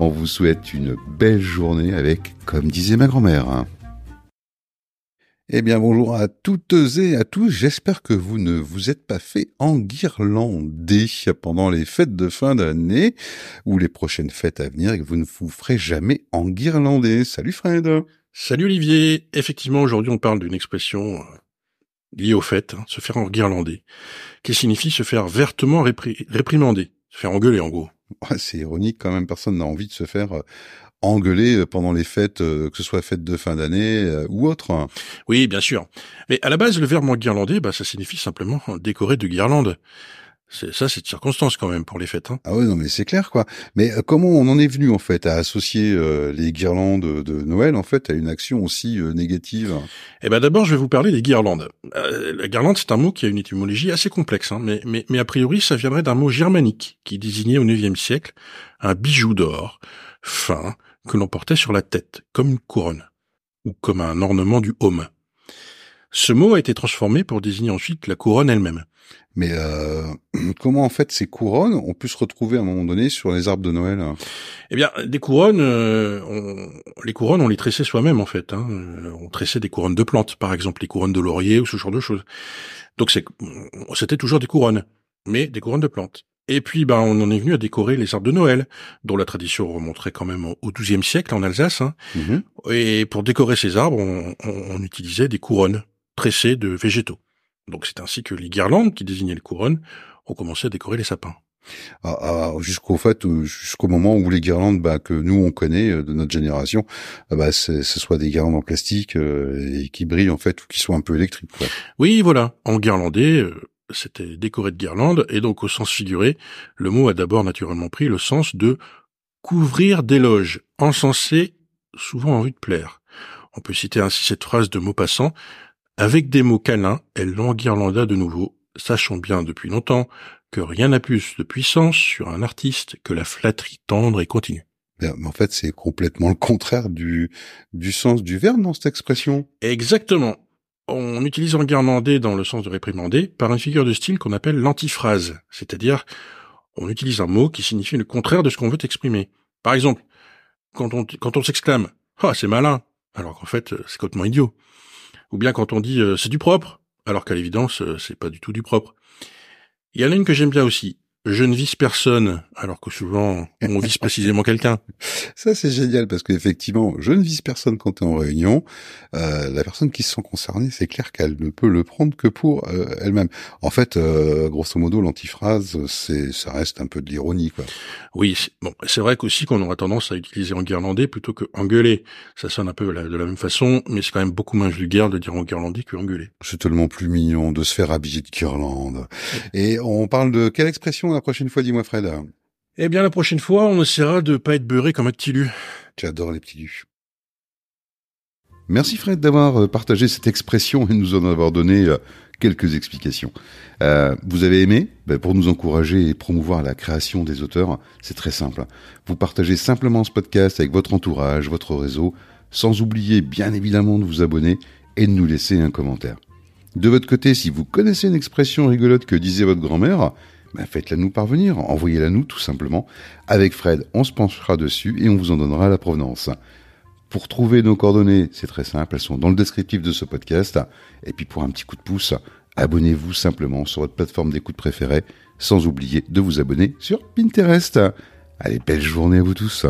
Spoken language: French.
On vous souhaite une belle journée avec, comme disait ma grand-mère. Eh bien, bonjour à toutes et à tous. J'espère que vous ne vous êtes pas fait enguirlander pendant les fêtes de fin d'année ou les prochaines fêtes à venir et que vous ne vous ferez jamais enguirlander. Salut Fred. Salut Olivier. Effectivement, aujourd'hui, on parle d'une expression euh, liée au fait, hein, se faire enguirlander, qui signifie se faire vertement réprimander, se faire engueuler en gros. C'est ironique quand même, personne n'a envie de se faire euh, engueuler euh, pendant les fêtes, euh, que ce soit fêtes de fin d'année ou autre. Oui, bien sûr. Mais à la base, le verbe enguirlander, bah, ça signifie simplement décorer de guirlandes. C'est ça, c'est de circonstance quand même pour les fêtes. Hein. Ah ouais, non, mais c'est clair quoi. Mais euh, comment on en est venu en fait à associer euh, les guirlandes de Noël en fait à une action aussi euh, négative? Eh ben d'abord, je vais vous parler des guirlandes. la guirlande, c'est un mot qui a une étymologie assez complexe, hein, mais, mais, mais a priori, ça viendrait d'un mot germanique qui désignait au IXe siècle un bijou d'or fin que l'on portait sur la tête comme une couronne ou comme un ornement du home. Ce mot a été transformé pour désigner ensuite la couronne elle-même. Mais euh, comment en fait ces couronnes ont pu se retrouver à un moment donné sur les arbres de Noël Eh bien, des couronnes, euh, on, les couronnes, on les tressait soi-même en fait. Hein. On tressait des couronnes de plantes, par exemple les couronnes de laurier ou ce genre de choses. Donc c'était toujours des couronnes, mais des couronnes de plantes. Et puis, ben, on en est venu à décorer les arbres de Noël, dont la tradition remonterait quand même au XIIe siècle en Alsace. Hein. Mm-hmm. Et pour décorer ces arbres, on, on utilisait des couronnes tressées de végétaux. Donc c'est ainsi que les guirlandes, qui désignaient les couronnes, ont commencé à décorer les sapins. Ah, ah, jusqu'au fait, euh, jusqu'au moment où les guirlandes bah, que nous on connaît euh, de notre génération, euh, bah, ce soit des guirlandes en plastique et qui brillent en fait ou qui soient un peu électriques. Quoi. Oui, voilà. En guirlandais, c'était décoré de guirlandes et donc au sens figuré, le mot a d'abord naturellement pris le sens de couvrir d'éloges, encensés, souvent en vue de plaire. On peut citer ainsi cette phrase de Maupassant avec des mots câlins, elle l'enguirlanda de nouveau, sachant bien depuis longtemps que rien n'a plus de puissance sur un artiste que la flatterie tendre et continue. Mais en fait, c'est complètement le contraire du, du sens du verbe dans cette expression. Exactement. On utilise enguirlander dans le sens de réprimander par une figure de style qu'on appelle l'antiphrase, c'est-à-dire on utilise un mot qui signifie le contraire de ce qu'on veut exprimer. Par exemple, quand on, quand on s'exclame « Ah, c'est malin !» alors qu'en fait, c'est complètement idiot ou bien quand on dit euh, c'est du propre, alors qu'à l'évidence euh, c'est pas du tout du propre. Il y en a une que j'aime bien aussi, je ne vise personne, alors que souvent on vise précisément quelqu'un. Ça c'est génial parce qu'effectivement, je ne vise personne quand tu es en réunion. Euh, la personne qui se sent concernée, c'est clair qu'elle ne peut le prendre que pour euh, elle-même. En fait, euh, grosso modo, l'antiphrase, c'est ça reste un peu de l'ironie, quoi. Oui, bon, c'est vrai qu'aussi qu'on aura tendance à utiliser en guirlandais plutôt que engueuler. Ça sonne un peu de la même façon, mais c'est quand même beaucoup moins vulgaire de dire en guirlandais que engueuler. C'est tellement plus mignon de se faire habiller de guirlande. Et on parle de quelle expression la prochaine fois, dis-moi Fred Eh bien, la prochaine fois, on essaiera de pas être beurré comme un petit lu. J'adore les petits lus. Merci Fred d'avoir euh, partagé cette expression et nous en avoir donné euh, quelques explications. Euh, vous avez aimé? Ben, Pour nous encourager et promouvoir la création des auteurs, c'est très simple. Vous partagez simplement ce podcast avec votre entourage, votre réseau, sans oublier bien évidemment de vous abonner et de nous laisser un commentaire. De votre côté, si vous connaissez une expression rigolote que disait votre grand-mère, ben faites-la nous parvenir, envoyez-la nous tout simplement. Avec Fred, on se penchera dessus et on vous en donnera la provenance. Pour trouver nos coordonnées, c'est très simple, elles sont dans le descriptif de ce podcast. Et puis pour un petit coup de pouce, abonnez-vous simplement sur votre plateforme d'écoute préférée, sans oublier de vous abonner sur Pinterest. Allez, belle journée à vous tous.